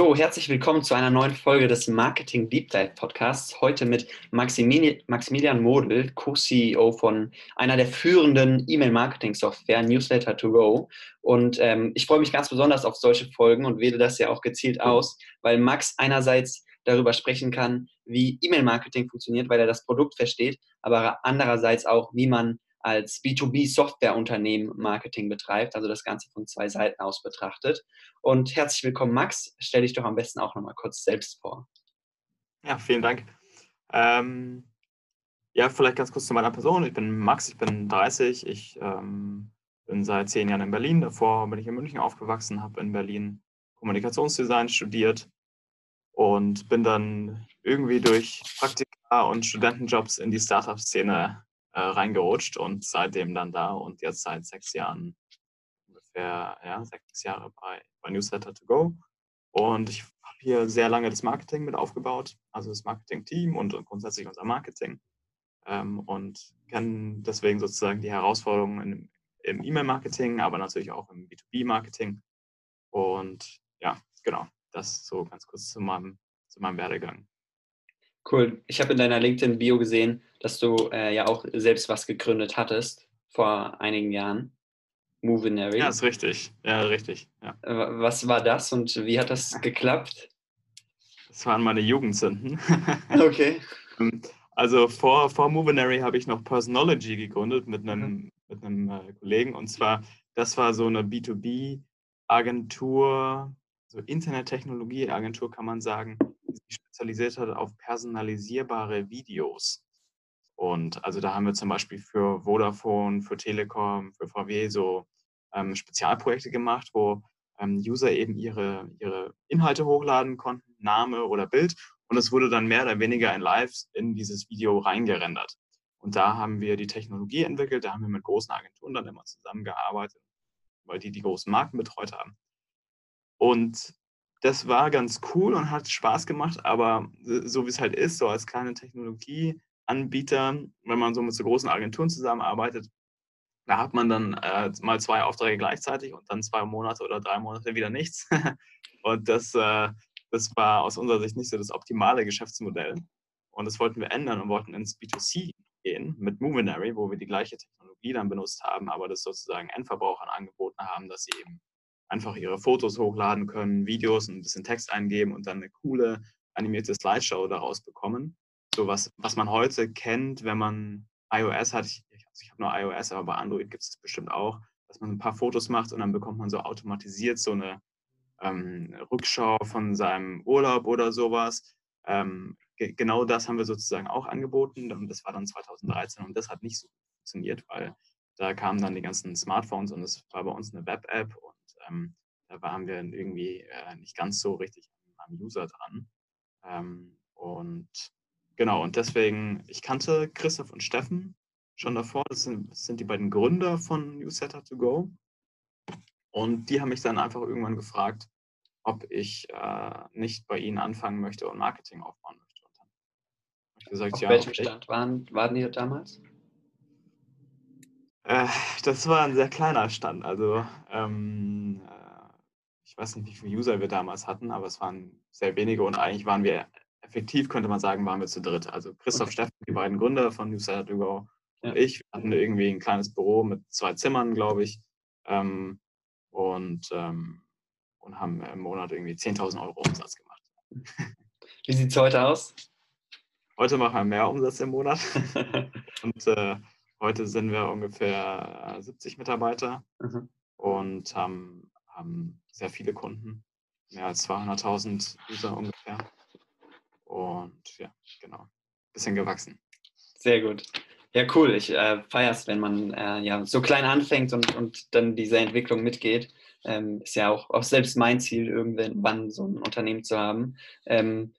So, herzlich willkommen zu einer neuen Folge des Marketing Deep Dive Podcasts. Heute mit Maximili Maximilian Model, Co-CEO von einer der führenden E-Mail-Marketing-Software, Newsletter to Go. Und ähm, ich freue mich ganz besonders auf solche Folgen und wähle das ja auch gezielt aus, weil Max einerseits darüber sprechen kann, wie E-Mail-Marketing funktioniert, weil er das Produkt versteht, aber andererseits auch, wie man als B2B-Softwareunternehmen Marketing betreibt, also das Ganze von zwei Seiten aus betrachtet. Und herzlich willkommen, Max. Stell dich doch am besten auch nochmal kurz selbst vor. Ja, vielen Dank. Ähm, ja, vielleicht ganz kurz zu meiner Person. Ich bin Max, ich bin 30. Ich ähm, bin seit zehn Jahren in Berlin. Davor bin ich in München aufgewachsen, habe in Berlin Kommunikationsdesign studiert und bin dann irgendwie durch Praktika und Studentenjobs in die Startup-Szene äh, reingerutscht und seitdem dann da und jetzt seit sechs Jahren ungefähr, ja, sechs Jahre bei, bei Newsletter to go. Und ich habe hier sehr lange das Marketing mit aufgebaut, also das Marketing-Team und, und, grundsätzlich unser Marketing. Ähm, und kenne deswegen sozusagen die Herausforderungen im, im E-Mail-Marketing, aber natürlich auch im B2B-Marketing. Und ja, genau, das so ganz kurz zu meinem, zu meinem Werdegang. Cool. Ich habe in deiner LinkedIn-Bio gesehen, dass du äh, ja auch selbst was gegründet hattest vor einigen Jahren. Movinary. Ja, ist richtig. Ja, richtig. Ja. Was war das und wie hat das geklappt? Das waren meine Jugendsünden. okay. Ähm, also vor, vor Movinary habe ich noch Personology gegründet mit einem, mhm. mit einem äh, Kollegen. Und zwar, das war so eine B2B-Agentur, so Internettechnologie-Agentur kann man sagen, spezialisiert hat auf personalisierbare Videos. Und also da haben wir zum Beispiel für Vodafone, für Telekom, für VW so ähm, Spezialprojekte gemacht, wo ähm, User eben ihre, ihre Inhalte hochladen konnten, Name oder Bild. Und es wurde dann mehr oder weniger in Live in dieses Video reingerendert. Und da haben wir die Technologie entwickelt, da haben wir mit großen Agenturen dann immer zusammengearbeitet, weil die die großen Marken betreut haben. Und das war ganz cool und hat Spaß gemacht, aber so wie es halt ist, so als kleine Technologieanbieter, wenn man so mit so großen Agenturen zusammenarbeitet, da hat man dann äh, mal zwei Aufträge gleichzeitig und dann zwei Monate oder drei Monate wieder nichts. und das, äh, das war aus unserer Sicht nicht so das optimale Geschäftsmodell. Und das wollten wir ändern und wollten ins B2C gehen mit Movinary, wo wir die gleiche Technologie dann benutzt haben, aber das sozusagen Endverbrauchern angeboten haben, dass sie eben einfach ihre Fotos hochladen können, Videos und ein bisschen Text eingeben und dann eine coole animierte Slideshow daraus bekommen. So was, was man heute kennt, wenn man iOS hat. Ich, also ich habe nur iOS, aber bei Android gibt es bestimmt auch, dass man ein paar Fotos macht und dann bekommt man so automatisiert so eine ähm, Rückschau von seinem Urlaub oder sowas. Ähm, ge genau das haben wir sozusagen auch angeboten und das war dann 2013 und das hat nicht so funktioniert, weil da kamen dann die ganzen Smartphones und es war bei uns eine Web-App ähm, da waren wir irgendwie äh, nicht ganz so richtig am User dran. Ähm, und genau, und deswegen, ich kannte Christoph und Steffen schon davor, das sind, das sind die beiden Gründer von Newsletter to Go. Und die haben mich dann einfach irgendwann gefragt, ob ich äh, nicht bei ihnen anfangen möchte und Marketing aufbauen möchte. Und dann habe ich gesagt, Auf ja. welchem. Stand waren, waren die damals? Äh, das war ein sehr kleiner Stand. Also ähm, äh, ich weiß nicht, wie viele User wir damals hatten, aber es waren sehr wenige und eigentlich waren wir effektiv, könnte man sagen, waren wir zu dritt. Also Christoph okay. Steffen, die beiden Gründer von Newsletter to Go ja. und ich hatten irgendwie ein kleines Büro mit zwei Zimmern, glaube ich. Ähm, und, ähm, und haben im Monat irgendwie 10.000 Euro Umsatz gemacht. Wie sieht es heute aus? Heute machen wir mehr Umsatz im Monat. und äh, Heute sind wir ungefähr 70 Mitarbeiter mhm. und haben, haben sehr viele Kunden, mehr als 200.000 User ungefähr. Und ja, genau, bisschen gewachsen. Sehr gut. Ja, cool. Ich äh, feiere es, wenn man äh, ja, so klein anfängt und, und dann diese Entwicklung mitgeht. Ähm, ist ja auch, auch selbst mein Ziel, irgendwann so ein Unternehmen zu haben. Ähm,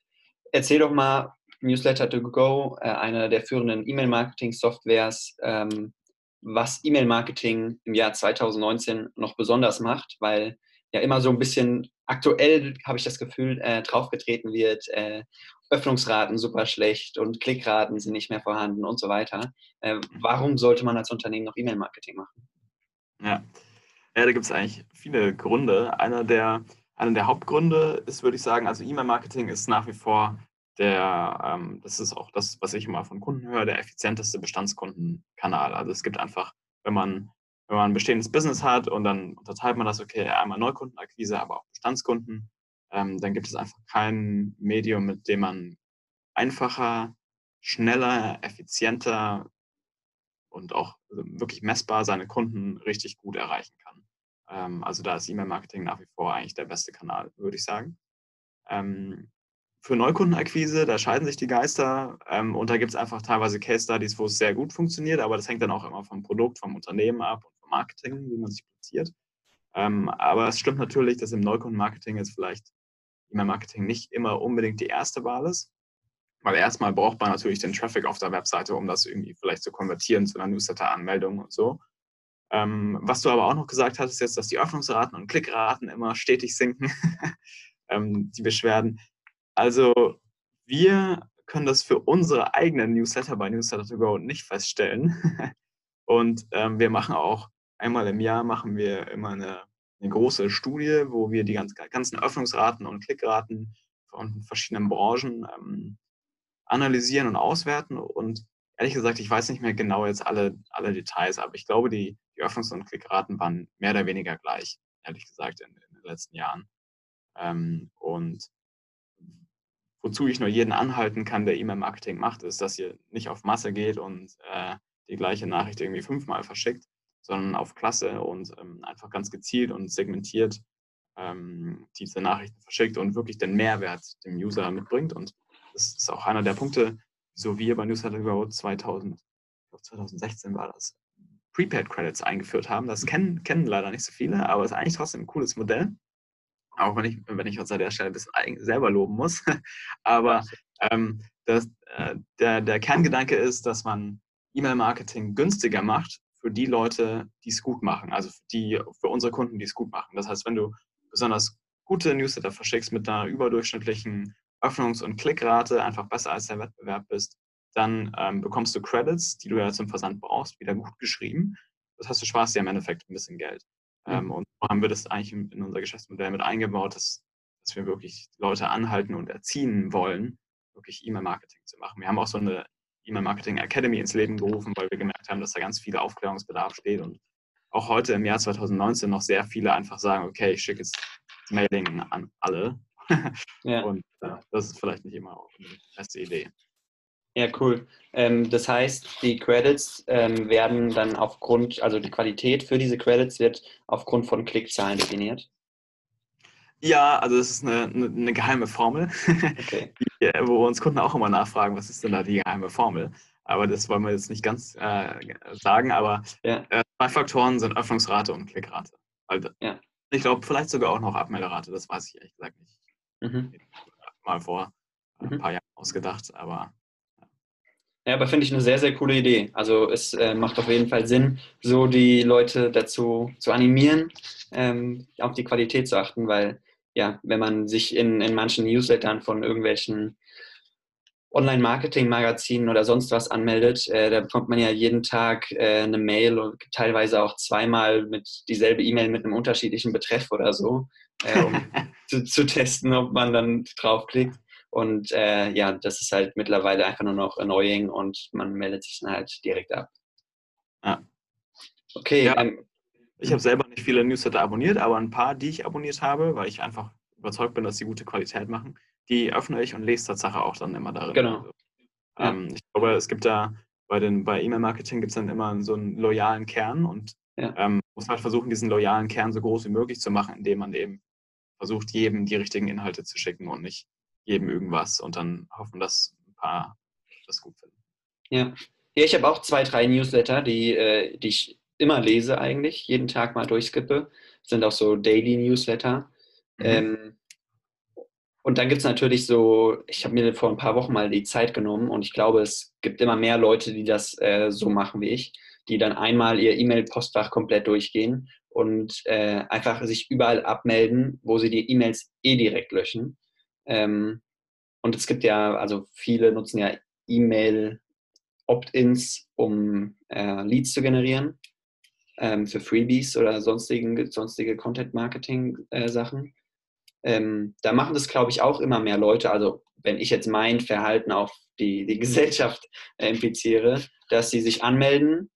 erzähl doch mal, Newsletter to Go, äh, einer der führenden E-Mail-Marketing-Softwares. Ähm, was E-Mail-Marketing im Jahr 2019 noch besonders macht, weil ja immer so ein bisschen aktuell, habe ich das Gefühl, äh, draufgetreten wird, äh, Öffnungsraten super schlecht und Klickraten sind nicht mehr vorhanden und so weiter. Äh, warum sollte man als Unternehmen noch E-Mail-Marketing machen? Ja. ja, da gibt es eigentlich viele Gründe. Einer der, einer der Hauptgründe ist, würde ich sagen, also E-Mail-Marketing ist nach wie vor der, ähm, das ist auch das, was ich immer von Kunden höre, der effizienteste Bestandskundenkanal. Also es gibt einfach, wenn man, wenn man ein bestehendes Business hat und dann unterteilt man das, okay, einmal Neukundenakquise, aber auch Bestandskunden, ähm, dann gibt es einfach kein Medium, mit dem man einfacher, schneller, effizienter und auch wirklich messbar seine Kunden richtig gut erreichen kann. Ähm, also da ist E-Mail-Marketing nach wie vor eigentlich der beste Kanal, würde ich sagen. Ähm, für Neukundenakquise, da scheiden sich die Geister ähm, und da gibt es einfach teilweise Case Studies, wo es sehr gut funktioniert, aber das hängt dann auch immer vom Produkt, vom Unternehmen ab und vom Marketing, wie man sich platziert. Ähm, aber es stimmt natürlich, dass im Neukundenmarketing jetzt vielleicht E-Mail-Marketing nicht immer unbedingt die erste Wahl ist, weil erstmal braucht man natürlich den Traffic auf der Webseite, um das irgendwie vielleicht zu konvertieren zu einer Newsletter-Anmeldung und so. Ähm, was du aber auch noch gesagt hast, ist jetzt, dass die Öffnungsraten und Klickraten immer stetig sinken, ähm, die Beschwerden. Also wir können das für unsere eigenen Newsletter bei Newsletter to Go nicht feststellen. Und ähm, wir machen auch einmal im Jahr machen wir immer eine, eine große Studie, wo wir die ganz, ganzen Öffnungsraten und Klickraten von verschiedenen Branchen ähm, analysieren und auswerten. Und ehrlich gesagt, ich weiß nicht mehr genau jetzt alle, alle Details, aber ich glaube, die, die Öffnungs- und Klickraten waren mehr oder weniger gleich, ehrlich gesagt, in, in den letzten Jahren. Ähm, und wozu ich nur jeden anhalten kann, der E-Mail-Marketing macht, ist, dass ihr nicht auf Masse geht und äh, die gleiche Nachricht irgendwie fünfmal verschickt, sondern auf Klasse und ähm, einfach ganz gezielt und segmentiert ähm, diese Nachrichten verschickt und wirklich den Mehrwert dem User mitbringt. Und das ist auch einer der Punkte, wieso wir bei Newsletter Go 2000, 2016 war das, Prepaid Credits eingeführt haben. Das kennen, kennen leider nicht so viele, aber es ist eigentlich trotzdem ein cooles Modell. Auch wenn ich, wenn ich uns an der Stelle ein bisschen selber loben muss. Aber ähm, das, äh, der, der Kerngedanke ist, dass man E-Mail-Marketing günstiger macht für die Leute, die es gut machen. Also für, die, für unsere Kunden, die es gut machen. Das heißt, wenn du besonders gute Newsletter verschickst mit einer überdurchschnittlichen Öffnungs- und Klickrate, einfach besser als der Wettbewerb bist, dann ähm, bekommst du Credits, die du ja zum Versand brauchst, wieder gut geschrieben. Das heißt, du sparst dir im Endeffekt ein bisschen Geld. Mhm. und so haben wir das eigentlich in unser Geschäftsmodell mit eingebaut, dass, dass wir wirklich Leute anhalten und erziehen wollen, wirklich E-Mail-Marketing zu machen. Wir haben auch so eine E-Mail-Marketing Academy ins Leben gerufen, weil wir gemerkt haben, dass da ganz viel Aufklärungsbedarf steht und auch heute im Jahr 2019 noch sehr viele einfach sagen, okay, ich schicke jetzt Mailing an alle. Ja. Und äh, das ist vielleicht nicht immer auch eine beste Idee. Ja, cool. Ähm, das heißt, die Credits ähm, werden dann aufgrund, also die Qualität für diese Credits wird aufgrund von Klickzahlen definiert. Ja, also das ist eine, eine, eine geheime Formel, okay. die, äh, wo uns Kunden auch immer nachfragen, was ist denn da die geheime Formel? Aber das wollen wir jetzt nicht ganz äh, sagen, aber ja. äh, zwei Faktoren sind Öffnungsrate und Klickrate. Also, ja. Ich glaube, vielleicht sogar auch noch Abmelderate, das weiß ich ehrlich gesagt nicht. Mhm. Mal vor äh, ein mhm. paar Jahren ausgedacht, aber ja, aber finde ich eine sehr, sehr coole Idee. Also es äh, macht auf jeden Fall Sinn, so die Leute dazu zu animieren, ähm, auf die Qualität zu achten, weil ja, wenn man sich in, in manchen Newslettern von irgendwelchen Online-Marketing-Magazinen oder sonst was anmeldet, äh, da bekommt man ja jeden Tag äh, eine Mail und teilweise auch zweimal mit dieselbe E-Mail mit einem unterschiedlichen Betreff oder so, äh, um zu, zu, testen, ob man dann draufklickt. Und äh, ja, das ist halt mittlerweile einfach nur noch annoying und man meldet sich dann halt direkt ab. Ja. Okay. Ja, ähm, ich habe selber nicht viele Newsletter abonniert, aber ein paar, die ich abonniert habe, weil ich einfach überzeugt bin, dass sie gute Qualität machen, die öffne ich und lese Tatsache auch dann immer darin. Genau. Also, ähm, ja. Ich glaube, es gibt da bei, den, bei E-Mail-Marketing gibt es dann immer so einen loyalen Kern und ja. ähm, muss halt versuchen, diesen loyalen Kern so groß wie möglich zu machen, indem man eben versucht, jedem die richtigen Inhalte zu schicken und nicht jedem irgendwas und dann hoffen, dass ein paar das gut finden. Ja, ja ich habe auch zwei, drei Newsletter, die, äh, die ich immer lese eigentlich, jeden Tag mal durchskippe. Das sind auch so Daily Newsletter. Mhm. Ähm, und dann gibt es natürlich so, ich habe mir vor ein paar Wochen mal die Zeit genommen und ich glaube, es gibt immer mehr Leute, die das äh, so machen wie ich. die dann einmal ihr E-Mail-Postfach komplett durchgehen und äh, einfach sich überall abmelden, wo sie die E-Mails eh direkt löschen. Ähm, und es gibt ja, also viele nutzen ja E-Mail Opt-ins, um äh, Leads zu generieren ähm, für Freebies oder sonstigen, sonstige Content-Marketing-Sachen. Äh, ähm, da machen das, glaube ich, auch immer mehr Leute. Also wenn ich jetzt mein Verhalten auf die, die Gesellschaft äh, impliziere, dass sie sich anmelden,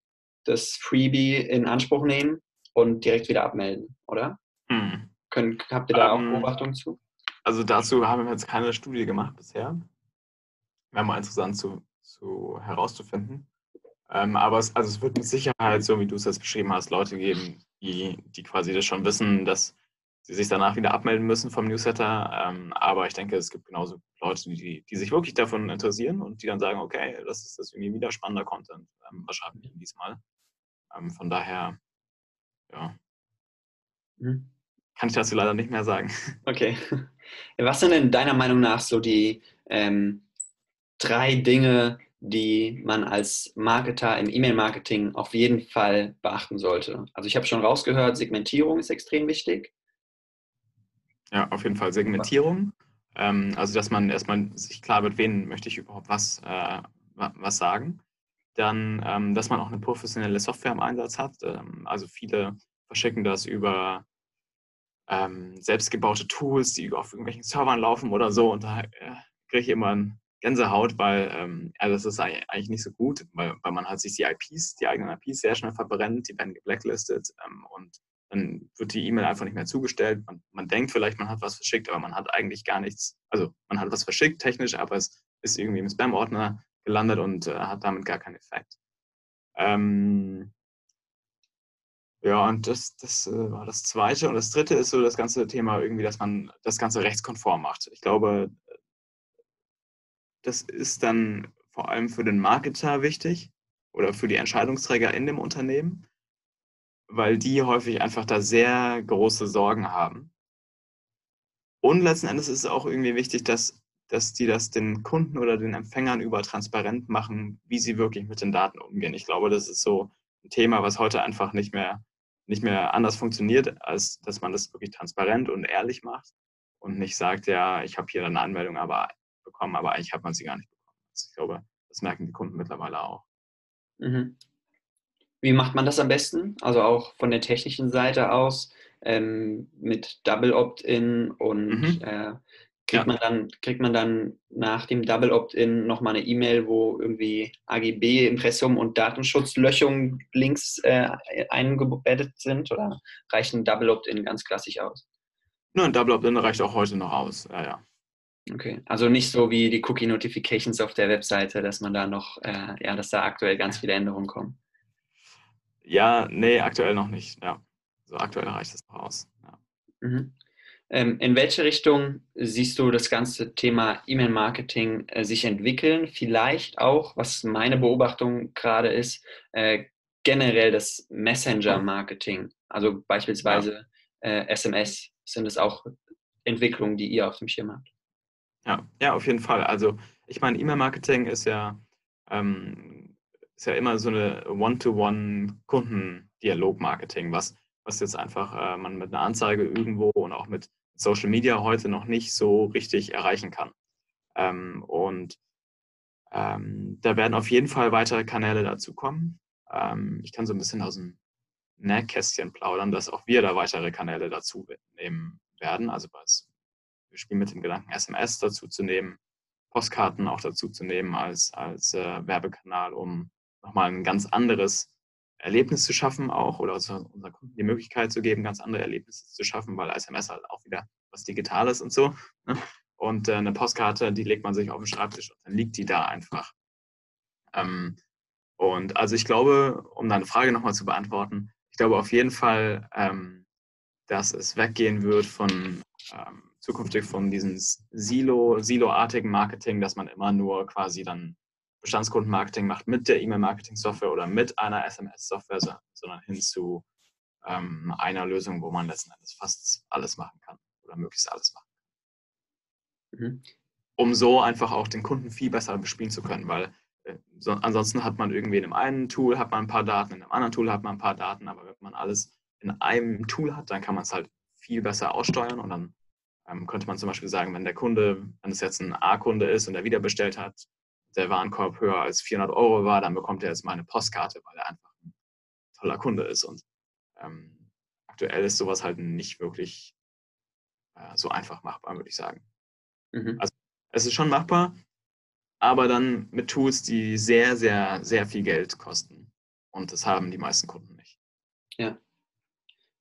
das Freebie in Anspruch nehmen und direkt wieder abmelden, oder? Hm. Können, habt ihr da um, auch ähm, Beobachtungen zu? Also dazu haben wir jetzt keine Studie gemacht bisher. Wäre mal interessant zu, zu herauszufinden. Ähm, aber es, also es wird mit Sicherheit, so wie du es jetzt beschrieben hast, Leute geben, die, die quasi das schon wissen, dass sie sich danach wieder abmelden müssen vom Newsletter. Ähm, aber ich denke, es gibt genauso Leute, die, die sich wirklich davon interessieren und die dann sagen, okay, das ist das irgendwie wieder spannender Content. Ähm, was schreiben wir diesmal? Ähm, von daher, ja. Mhm. Kann ich dazu leider nicht mehr sagen. Okay. Was sind denn deiner Meinung nach so die ähm, drei Dinge, die man als Marketer im E-Mail-Marketing auf jeden Fall beachten sollte? Also ich habe schon rausgehört, Segmentierung ist extrem wichtig. Ja, auf jeden Fall Segmentierung. Ähm, also dass man erstmal sich klar wird, wen möchte ich überhaupt was, äh, was sagen. Dann, ähm, dass man auch eine professionelle Software im Einsatz hat. Ähm, also viele verschicken das über ähm, selbstgebaute Tools, die auf irgendwelchen Servern laufen oder so. Und da äh, kriege ich immer ein Gänsehaut, weil ähm, also das ist eigentlich nicht so gut, weil, weil man halt sich die IPs, die eigenen IPs sehr schnell verbrennt, die werden geblacklistet ähm, und dann wird die E-Mail einfach nicht mehr zugestellt. Man, man, denkt vielleicht, man hat was verschickt, aber man hat eigentlich gar nichts. Also man hat was verschickt technisch, aber es ist irgendwie im Spam-Ordner gelandet und äh, hat damit gar keinen Effekt. Ähm, ja, und das, das äh, war das Zweite. Und das Dritte ist so das ganze Thema irgendwie, dass man das Ganze rechtskonform macht. Ich glaube, das ist dann vor allem für den Marketer wichtig oder für die Entscheidungsträger in dem Unternehmen, weil die häufig einfach da sehr große Sorgen haben. Und letzten Endes ist es auch irgendwie wichtig, dass, dass die das den Kunden oder den Empfängern über transparent machen, wie sie wirklich mit den Daten umgehen. Ich glaube, das ist so ein Thema, was heute einfach nicht mehr nicht mehr anders funktioniert, als dass man das wirklich transparent und ehrlich macht und nicht sagt, ja, ich habe hier eine Anmeldung aber bekommen, aber eigentlich hat man sie gar nicht bekommen. Also ich glaube, das merken die Kunden mittlerweile auch. Mhm. Wie macht man das am besten? Also auch von der technischen Seite aus ähm, mit Double Opt-in und mhm. äh, kriegt, ja. man dann, kriegt man dann nach dem Double Opt-in nochmal eine E-Mail, wo irgendwie AGB, Impressum und Datenschutzlöschung Links äh, eingebettet sind oder reicht ein Double Opt-in ganz klassisch aus? Nur ein Double Opt-in reicht auch heute noch aus, ja, ja. Okay, also nicht so wie die Cookie Notifications auf der Webseite, dass man da noch, äh, ja, dass da aktuell ganz viele Änderungen kommen. Ja, nee, aktuell noch nicht, ja. So aktuell reicht es noch aus. Ja. Mhm. Ähm, in welche Richtung siehst du das ganze Thema E-Mail-Marketing äh, sich entwickeln? Vielleicht auch, was meine Beobachtung gerade ist, äh, generell das Messenger-Marketing, also beispielsweise SMS. Sind es auch Entwicklungen, die ihr auf dem Schirm habt? Ja, ja, auf jeden Fall. Also ich meine, E-Mail-Marketing ist ja, ähm, ist ja immer so eine One-to-One-Kundendialog-Marketing, was was jetzt einfach äh, man mit einer Anzeige irgendwo und auch mit Social Media heute noch nicht so richtig erreichen kann. Ähm, und ähm, da werden auf jeden Fall weitere Kanäle dazu kommen. Ähm, ich kann so ein bisschen aus dem Nähkästchen plaudern, dass auch wir da weitere Kanäle dazu nehmen werden. Also wir spielen mit dem Gedanken, SMS dazu zu nehmen, Postkarten auch dazu zu nehmen als, als äh, Werbekanal, um nochmal ein ganz anderes Erlebnis zu schaffen auch oder unseren Kunden die Möglichkeit zu geben, ganz andere Erlebnisse zu schaffen, weil SMS halt auch wieder was Digitales und so. Ne? Und äh, eine Postkarte, die legt man sich auf den Schreibtisch und dann liegt die da einfach. Ähm, und also ich glaube, um deine Frage nochmal zu beantworten, ich glaube auf jeden Fall, ähm, dass es weggehen wird von ähm, zukünftig von diesem Silo, Silo-artigen Marketing, dass man immer nur quasi dann Bestandskundenmarketing macht mit der E-Mail-Marketing-Software oder mit einer SMS-Software, sondern hin zu ähm, einer Lösung, wo man letzten Endes fast alles machen kann oder möglichst alles machen kann. Mhm. Um so einfach auch den Kunden viel besser bespielen zu können, weil äh, so, ansonsten hat man irgendwie in einem einen Tool hat man ein paar Daten, in einem anderen Tool hat man ein paar Daten, aber wenn man alles in einem Tool hat, dann kann man es halt viel besser aussteuern und dann ähm, könnte man zum Beispiel sagen, wenn der Kunde, wenn es jetzt ein A-Kunde ist und er wieder bestellt hat, der Warenkorb höher als 400 Euro war, dann bekommt er jetzt mal eine Postkarte, weil er einfach ein toller Kunde ist. Und ähm, aktuell ist sowas halt nicht wirklich äh, so einfach machbar, würde ich sagen. Mhm. Also es ist schon machbar, aber dann mit Tools, die sehr, sehr, sehr viel Geld kosten. Und das haben die meisten Kunden nicht. Ja.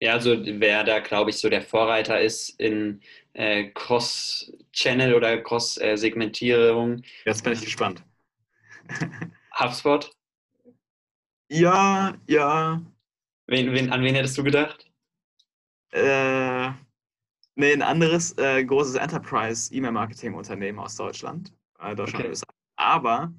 Ja, also wer da, glaube ich, so der Vorreiter ist in äh, Cross-Channel oder Cross-Segmentierung. Jetzt bin ich gespannt. HubSpot? Ja, ja. Wen, wen, an wen hättest du gedacht? Äh, nee, ein anderes äh, großes Enterprise-E-Mail-Marketing-Unternehmen aus Deutschland. Äh, Deutschland okay. Aber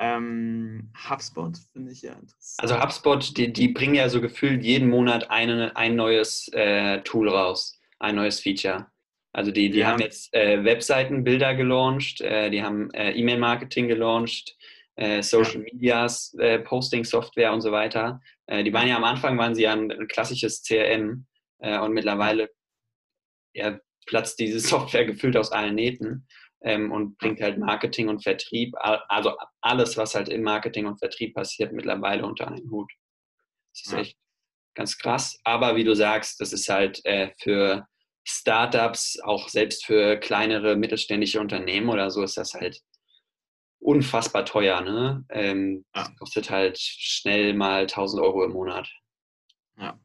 ähm, HubSpot finde ich ja interessant. Also HubSpot, die, die bringen ja so gefühlt jeden Monat eine, ein neues äh, Tool raus, ein neues Feature. Also die, die ja. haben jetzt äh, Webseitenbilder gelauncht, äh, die haben äh, E-Mail-Marketing gelauncht, äh, Social ja. Medias, äh, Posting-Software und so weiter. die waren ja am Anfang waren sie ja ein, ein klassisches CRM und mittlerweile ja, platzt diese Software gefühlt aus allen Nähten ähm, und bringt halt Marketing und Vertrieb, also alles, was halt im Marketing und Vertrieb passiert, mittlerweile unter einen Hut. Das ist echt ganz krass. Aber wie du sagst, das ist halt äh, für Startups, auch selbst für kleinere mittelständische Unternehmen oder so, ist das halt unfassbar teuer. Ne? Ähm, ja. Kostet halt schnell mal 1000 Euro im Monat. Ja.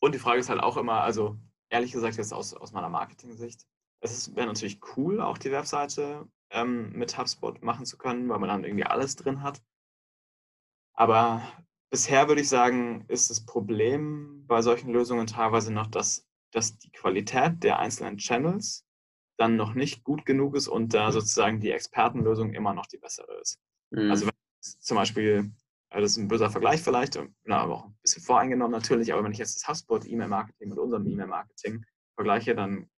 Und die Frage ist halt auch immer, also ehrlich gesagt, jetzt aus, aus meiner Marketing-Sicht, es wäre natürlich cool, auch die Webseite ähm, mit HubSpot machen zu können, weil man dann irgendwie alles drin hat. Aber bisher würde ich sagen, ist das Problem bei solchen Lösungen teilweise noch, dass, dass die Qualität der einzelnen Channels dann noch nicht gut genug ist und da sozusagen die Expertenlösung immer noch die bessere ist. Mhm. Also wenn zum Beispiel, also das ist ein böser Vergleich vielleicht, na, aber auch ein bisschen voreingenommen natürlich, aber wenn ich jetzt das HubSpot E-Mail-Marketing mit unserem E-Mail-Marketing vergleiche, dann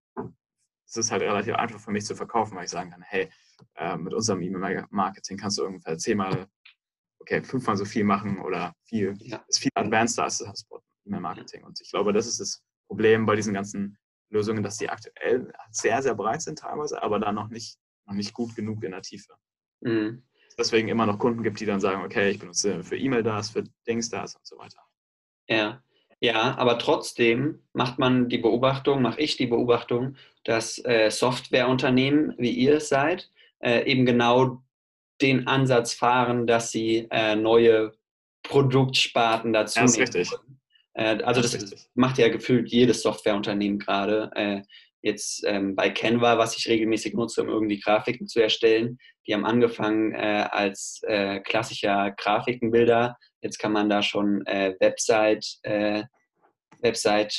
es ist halt relativ einfach für mich zu verkaufen, weil ich sagen kann, hey, äh, mit unserem E-Mail-Marketing kannst du ungefähr zehnmal, okay, fünfmal so viel machen oder viel, ja. ist viel advanced als das E-Mail-Marketing. Und ich glaube, das ist das Problem bei diesen ganzen Lösungen, dass die aktuell sehr, sehr breit sind teilweise, aber da noch nicht, noch nicht gut genug in der Tiefe. Mhm. Deswegen immer noch Kunden gibt, die dann sagen, okay, ich benutze für E-Mail das, für Dings das und so weiter. Ja, ja, aber trotzdem macht man die Beobachtung, mache ich die Beobachtung, dass äh, Softwareunternehmen, wie ihr es seid, äh, eben genau den Ansatz fahren, dass sie äh, neue Produktsparten dazu ja, das ist richtig. Äh, also das, das macht ja gefühlt jedes Softwareunternehmen gerade. Äh, jetzt ähm, bei Canva, was ich regelmäßig nutze, um irgendwie Grafiken zu erstellen, die haben angefangen äh, als klassischer Grafikenbilder Jetzt kann man da schon äh, Website, äh, Website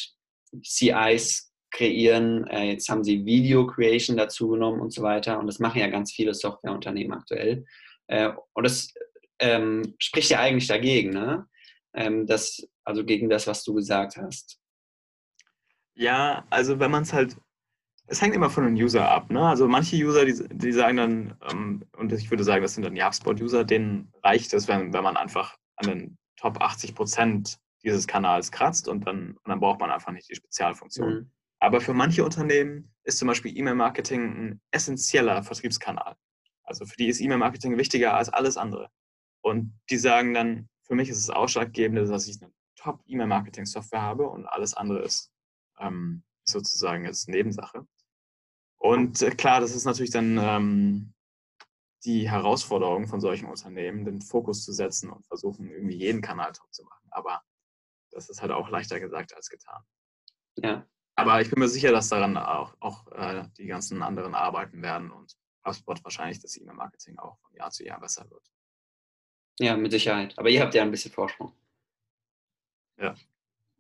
CIs kreieren. Äh, jetzt haben sie Video Creation dazu genommen und so weiter. Und das machen ja ganz viele Softwareunternehmen aktuell. Äh, und das ähm, spricht ja eigentlich dagegen, ne? Ähm, das, also gegen das, was du gesagt hast. Ja, also wenn man es halt es hängt immer von den User ab. Ne? Also manche User, die, die sagen dann, ähm, und ich würde sagen, das sind dann die HubSpot-User, denen reicht es, wenn, wenn man einfach an den Top 80 Prozent dieses Kanals kratzt und dann, und dann braucht man einfach nicht die Spezialfunktion. Mhm. Aber für manche Unternehmen ist zum Beispiel E-Mail-Marketing ein essentieller Vertriebskanal. Also für die ist E-Mail-Marketing wichtiger als alles andere. Und die sagen dann, für mich ist es ausschlaggebend, dass ich eine Top-E-Mail-Marketing-Software habe und alles andere ist ähm, sozusagen jetzt Nebensache. Und äh, klar, das ist natürlich dann ähm, die Herausforderung von solchen Unternehmen, den Fokus zu setzen und versuchen, irgendwie jeden Kanal top zu machen. Aber das ist halt auch leichter gesagt als getan. Ja. Aber ich bin mir sicher, dass daran auch, auch äh, die ganzen anderen arbeiten werden und HubSpot wahrscheinlich das E-Mail-Marketing auch von Jahr zu Jahr besser wird. Ja, mit Sicherheit. Aber ihr habt ja ein bisschen Vorsprung. Ja.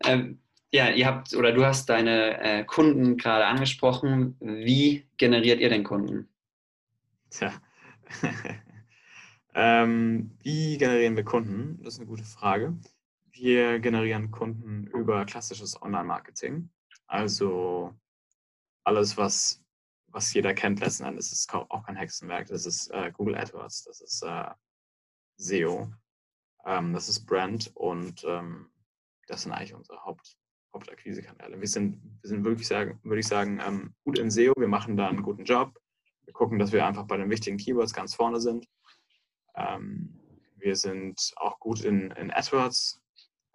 Ähm, ja, ihr habt oder du hast deine äh, Kunden gerade angesprochen. Wie generiert ihr den Kunden? Tja, ähm, wie generieren wir Kunden? Das ist eine gute Frage. Wir generieren Kunden über klassisches Online-Marketing. Also alles, was, was jeder kennt letzten Endes, ist auch kein Hexenwerk. Das ist äh, Google AdWords, das ist äh, SEO. Ähm, das ist Brand und ähm, das sind eigentlich unsere Haupt, Hauptakquisekanäle. Wir sind, wir sind wirklich, sagen, würde ich sagen, ähm, gut in SEO. Wir machen da einen guten Job. Wir gucken, dass wir einfach bei den wichtigen Keywords ganz vorne sind. Ähm, wir sind auch gut in, in AdWords.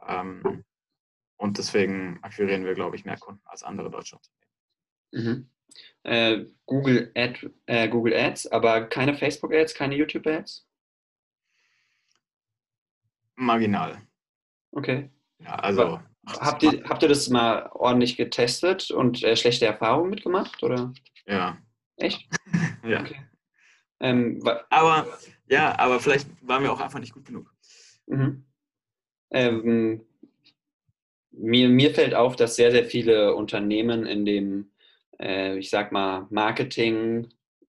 Ähm, und deswegen akquirieren wir, glaube ich, mehr Kunden als andere deutsche Unternehmen. Mhm. Äh, Google, Ad, äh, Google Ads, aber keine Facebook Ads, keine YouTube Ads? Marginal. Okay. Ja, also. Habt ihr, habt ihr das mal ordentlich getestet und äh, schlechte Erfahrungen mitgemacht? Oder? Ja. Echt? ja. Okay. Ähm, aber ja, aber vielleicht waren wir auch einfach nicht gut genug. Mhm. Ähm, mir, mir fällt auf, dass sehr, sehr viele Unternehmen in dem, äh, ich sag mal, Marketing,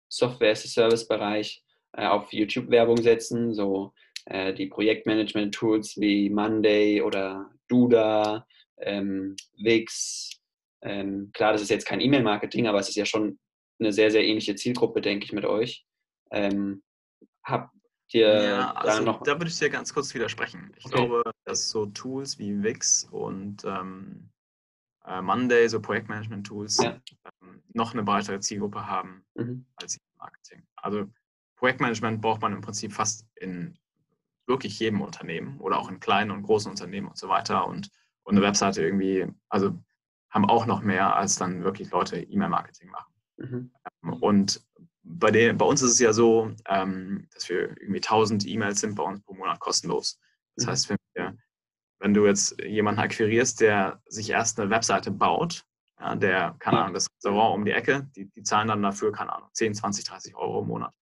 Software-as-a-Service-Bereich äh, auf YouTube-Werbung setzen, so äh, die Projektmanagement-Tools wie Monday oder Duda, ähm, Wix. Ähm, klar, das ist jetzt kein E-Mail-Marketing, aber es ist ja schon eine sehr, sehr ähnliche Zielgruppe, denke ich, mit euch. Ähm, habt ihr ja, also da noch. Da würde ich dir ganz kurz widersprechen. Ich okay. glaube, dass so Tools wie Wix und ähm, äh, Monday, so Projektmanagement-Tools, ja. ähm, noch eine breitere Zielgruppe haben mhm. als E-Marketing. Also Projektmanagement braucht man im Prinzip fast in wirklich jedem Unternehmen oder auch in kleinen und großen Unternehmen und so weiter. Und, und eine Webseite irgendwie, also haben auch noch mehr, als dann wirklich Leute E-Mail-Marketing machen. Mhm. Ähm, und bei, den, bei uns ist es ja so, ähm, dass wir irgendwie 1000 E-Mails sind bei uns pro Monat kostenlos. Das mhm. heißt, wenn, wir, wenn, du jetzt jemanden akquirierst, der sich erst eine Webseite baut, ja, der, keine Ahnung, das Restaurant um die Ecke, die, die zahlen dann dafür, keine Ahnung, 10, 20, 30 Euro im Monat.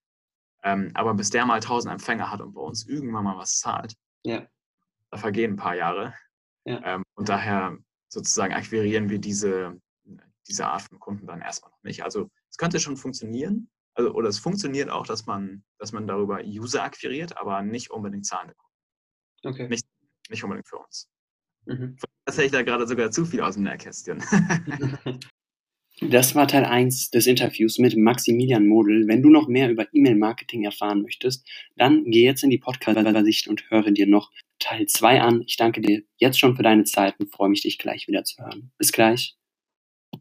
Ähm, aber bis der mal 1000 Empfänger hat und bei uns irgendwann mal was zahlt, ja. da vergehen ein paar Jahre. Ja. Ähm, und daher sozusagen akquirieren wir diese, diese Art von Kunden dann erstmal noch nicht. Also es könnte schon funktionieren, also, oder es funktioniert auch, dass man, dass man darüber User akquiriert, aber nicht unbedingt zahlende Kunden. Okay. Nicht, nicht unbedingt für uns. Mhm. Das hätte ich da gerade sogar zu viel aus dem Nähkästchen. Das war Teil 1 des Interviews mit Maximilian Model. Wenn du noch mehr über E-Mail-Marketing erfahren möchtest, dann geh jetzt in die Podcast-Sicht und höre dir noch Teil 2 an. Ich danke dir jetzt schon für deine Zeit und freue mich, dich gleich wieder zu hören. Bis gleich.